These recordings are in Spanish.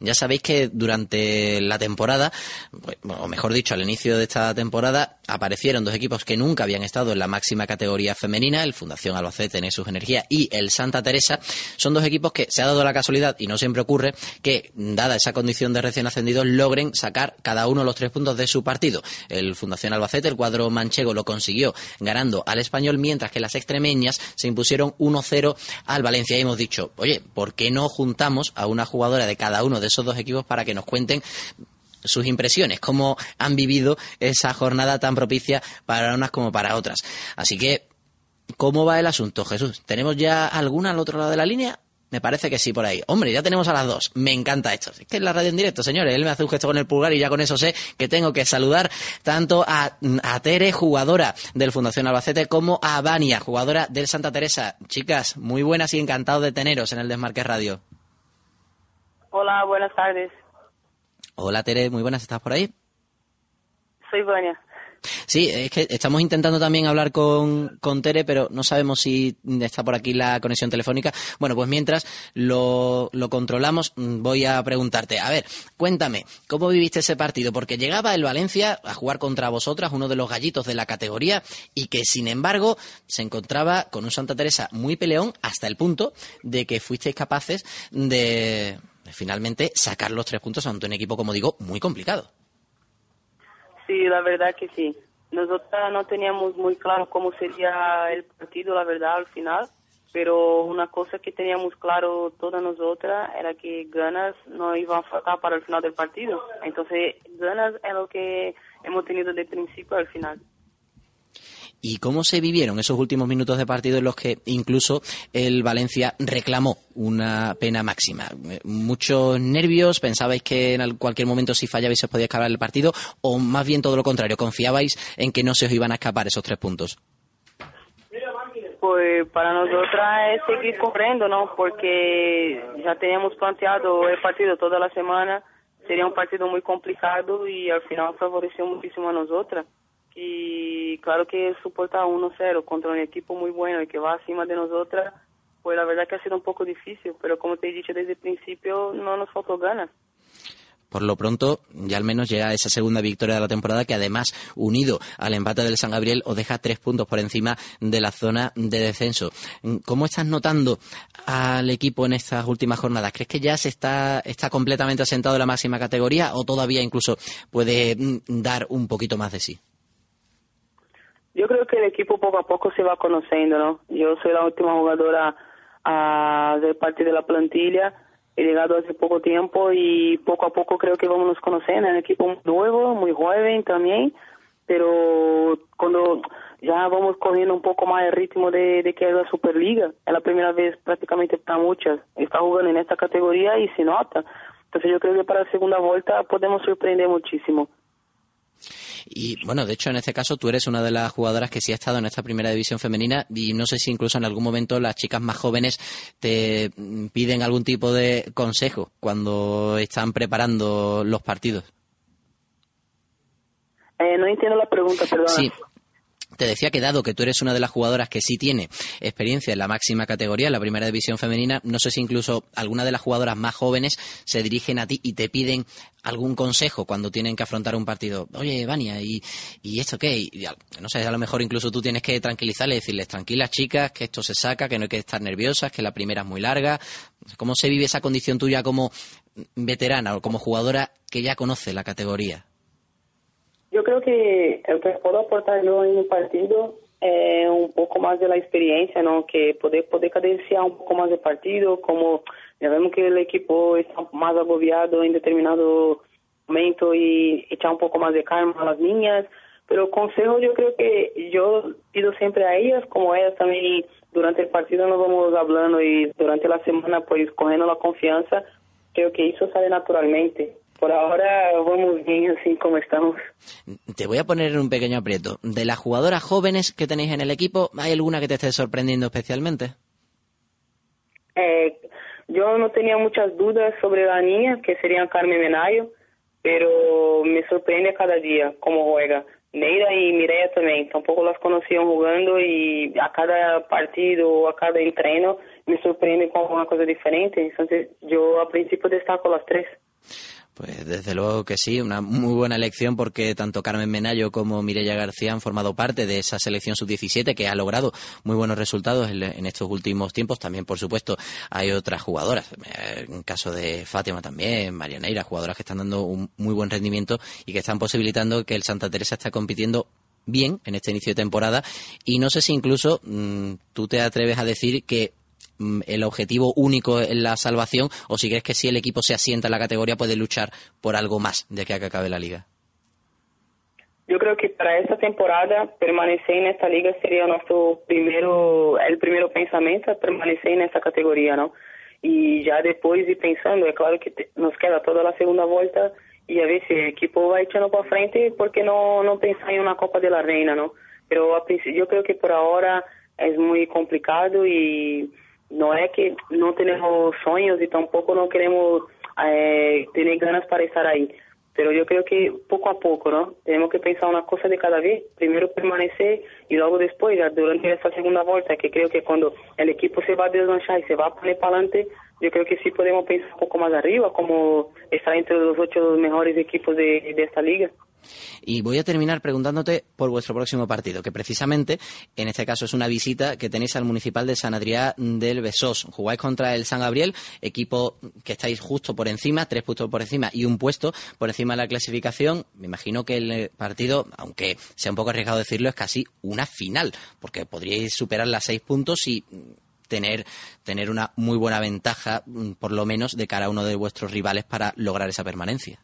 Ya sabéis que durante la temporada, pues, o mejor dicho, al inicio de esta temporada, aparecieron dos equipos que nunca habían estado en la máxima categoría femenina, el Fundación Albacete en sus Energía y el Santa Teresa. Son dos equipos que se ha dado la casualidad, y no siempre ocurre, que, dada esa condición de recién ascendidos, logren sacar cada uno los tres puntos de su partido. El Fundación Albacete, el cuadro manchego, lo consiguió ganando al español, mientras que las extremeñas se impusieron 1-0 al Valencia. Y hemos dicho, oye, ¿por qué no juntamos a una jugadora de cada uno de esos dos equipos para que nos cuenten sus impresiones, cómo han vivido esa jornada tan propicia para unas como para otras. Así que, ¿cómo va el asunto, Jesús? ¿Tenemos ya alguna al otro lado de la línea? Me parece que sí, por ahí. Hombre, ya tenemos a las dos. Me encanta esto. Es que es la radio en directo, señores. Él me hace un gesto con el pulgar y ya con eso sé que tengo que saludar tanto a, Tere, jugadora del Fundación Albacete, como a Vania, jugadora del Santa Teresa. Chicas, muy buenas y encantados de teneros en el Desmarque Radio. Hola, buenas tardes. Hola Tere, muy buenas, ¿estás por ahí? Soy Vania. Sí, es que estamos intentando también hablar con, con, Tere, pero no sabemos si está por aquí la conexión telefónica. Bueno, pues mientras lo, lo, controlamos, voy a preguntarte. A ver, cuéntame, ¿cómo viviste ese partido? Porque llegaba el Valencia a jugar contra vosotras, uno de los gallitos de la categoría, y que sin embargo se encontraba con un Santa Teresa muy peleón hasta el punto de que fuisteis capaces de finalmente sacar los tres puntos ante un equipo, como digo, muy complicado. Sí, la verdad que sí. Nosotros no teníamos muy claro cómo sería el partido, la verdad, al final, pero una cosa que teníamos claro todas nosotras era que ganas no iban a faltar para el final del partido. Entonces, ganas es lo que hemos tenido de principio al final. ¿Y cómo se vivieron esos últimos minutos de partido en los que incluso el Valencia reclamó una pena máxima? ¿Muchos nervios? ¿Pensabais que en cualquier momento si fallabais se podía escapar el partido? ¿O más bien todo lo contrario? ¿Confiabais en que no se os iban a escapar esos tres puntos? Pues para nosotras es seguir corriendo, ¿no? Porque ya teníamos planteado el partido toda la semana. Sería un partido muy complicado y al final favoreció muchísimo a nosotras. Y claro que soportar 1-0 contra un equipo muy bueno y que va acima de nosotras, pues la verdad que ha sido un poco difícil, pero como te he dicho desde el principio, no nos faltó ganas. Por lo pronto, ya al menos llega esa segunda victoria de la temporada que además, unido al empate del San Gabriel, os deja tres puntos por encima de la zona de descenso. ¿Cómo estás notando al equipo en estas últimas jornadas? ¿Crees que ya se está, está completamente asentado en la máxima categoría o todavía incluso puede mm, dar un poquito más de sí? Yo creo que el equipo poco a poco se va conociendo, ¿no? Yo soy la última jugadora a ser parte de la plantilla, he llegado hace poco tiempo y poco a poco creo que vamos a conociendo, es un equipo nuevo, muy joven también, pero cuando ya vamos cogiendo un poco más el ritmo de, de que es la Superliga, es la primera vez prácticamente para muchas, está jugando en esta categoría y se nota. Entonces yo creo que para la segunda vuelta podemos sorprender muchísimo. Y bueno, de hecho, en este caso tú eres una de las jugadoras que sí ha estado en esta primera división femenina y no sé si incluso en algún momento las chicas más jóvenes te piden algún tipo de consejo cuando están preparando los partidos. Eh, no entiendo la pregunta, perdón. Sí, te decía que dado que tú eres una de las jugadoras que sí tiene experiencia en la máxima categoría, en la primera división femenina, no sé si incluso alguna de las jugadoras más jóvenes se dirigen a ti y te piden algún consejo cuando tienen que afrontar un partido. Oye, Vania, ¿y, esto qué? Y, no sé, a lo mejor incluso tú tienes que tranquilizarles, decirles, tranquilas chicas, que esto se saca, que no hay que estar nerviosas, que la primera es muy larga. ¿Cómo se vive esa condición tuya como veterana o como jugadora que ya conoce la categoría? Yo creo que lo que puedo aportar yo en un partido es un poco más de la experiencia, ¿no? Que poder, poder cadenciar un poco más el partido, como ya vemos que el equipo está más agobiado en determinado momento y echar un poco más de calma a las niñas. Pero consejo yo creo que yo pido siempre a ellas, como ellas también durante el partido nos vamos hablando y durante la semana pues cogiendo la confianza, creo que eso sale naturalmente. Por ahora vamos bien así como estamos. Te voy a poner un pequeño aprieto. De las jugadoras jóvenes que tenéis en el equipo, ¿hay alguna que te esté sorprendiendo especialmente? Eh, yo no tenía muchas dudas sobre la niña, que sería Carmen Menayo, pero me sorprende cada día cómo juega. Neira y Mireia también, tampoco las conocían jugando y a cada partido, a cada entreno, me sorprende con una cosa diferente. Entonces yo a principio destaco las tres. Pues desde luego que sí, una muy buena elección porque tanto Carmen Menayo como Mireya García han formado parte de esa selección sub-17 que ha logrado muy buenos resultados en, estos últimos tiempos. También, por supuesto, hay otras jugadoras, en caso de Fátima también, Marianeira, jugadoras que están dando un muy buen rendimiento y que están posibilitando que el Santa Teresa esté compitiendo bien en este inicio de temporada y no sé si incluso mm, tú te atreves a decir que el objetivo único en la salvación o si crees que si el equipo se asienta en la categoría puede luchar por algo más de que acabe la liga? Yo creo que para esta temporada permanecer en esta liga sería nuestro primero, el primero pensamiento, permanecer en esta categoría, ¿no? Y ya después ir pensando, es claro que nos queda toda la segunda vuelta y a ver si el equipo va echando para frente, porque no, no pensar en una Copa de la Reina, ¿no? Pero yo creo que por ahora es muy complicado y no es que no tenemos sueños y tampoco no queremos eh, tener ganas para estar ahí. Pero yo creo que poco a poco, ¿no? Tenemos que pensar una cosa de cada vez. Primero permanecer y luego después, durante esta segunda vuelta, que creo que cuando el equipo se va a deslanchar y se va a poner para adelante, yo creo que sí podemos pensar un poco más arriba, como estar entre los ocho mejores equipos de esta liga. Y voy a terminar preguntándote por vuestro próximo partido, que precisamente en este caso es una visita que tenéis al Municipal de San Adrián del Besós. Jugáis contra el San Gabriel, equipo que estáis justo por encima, tres puntos por encima y un puesto por encima de la clasificación. Me imagino que el partido, aunque sea un poco arriesgado decirlo, es casi una final, porque podríais superar las seis puntos y tener, tener una muy buena ventaja, por lo menos, de cara a uno de vuestros rivales para lograr esa permanencia.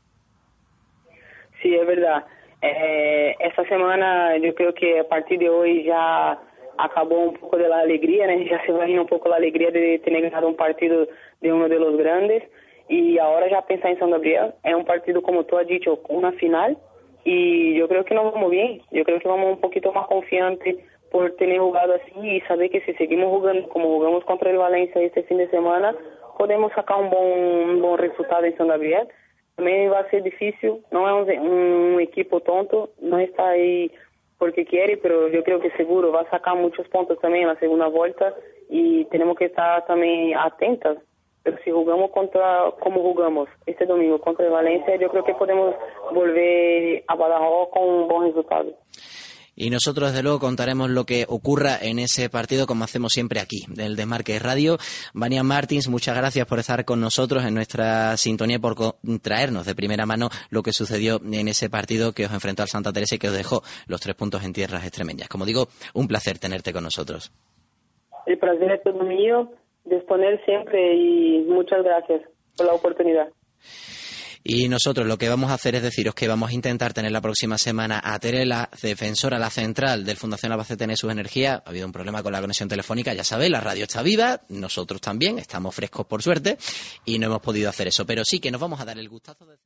Sí, es verdad. Eh, esta semana yo creo que a partir de hoy ya acabó un poco de la alegría, ¿no? ya se va a un poco la alegría de tener ganado un partido de uno de los grandes. Y ahora ya pensar en San Gabriel. Es un partido como tú has dicho, una final. Y yo creo que nos vamos bien, yo creo que vamos un poquito más confiantes por tener jugado así y saber que si seguimos jugando como jugamos contra el Valencia este fin de semana, podemos sacar un buen, un buen resultado en San Gabriel também vai ser difícil. Não é um, um equipo tonto, não está aí porque quer, mas eu creio que seguro vai sacar muitos pontos também na segunda volta e temos que estar também atentas. Se jugamos contra como jugamos este domingo contra o Valência, eu creio que podemos volver a Badajoz com um bom resultado. Y nosotros, desde luego, contaremos lo que ocurra en ese partido, como hacemos siempre aquí, del Desmarque Radio. Vania Martins, muchas gracias por estar con nosotros en nuestra sintonía y por traernos de primera mano lo que sucedió en ese partido que os enfrentó al Santa Teresa y que os dejó los tres puntos en tierras extremeñas. Como digo, un placer tenerte con nosotros. El placer es todo mío, disponer siempre y muchas gracias por la oportunidad. Y nosotros lo que vamos a hacer es deciros que vamos a intentar tener la próxima semana a Tere, la defensora, la central del Fundación Albacete en su energía. Ha habido un problema con la conexión telefónica, ya sabéis, la radio está viva, nosotros también, estamos frescos por suerte y no hemos podido hacer eso. Pero sí que nos vamos a dar el gustazo de...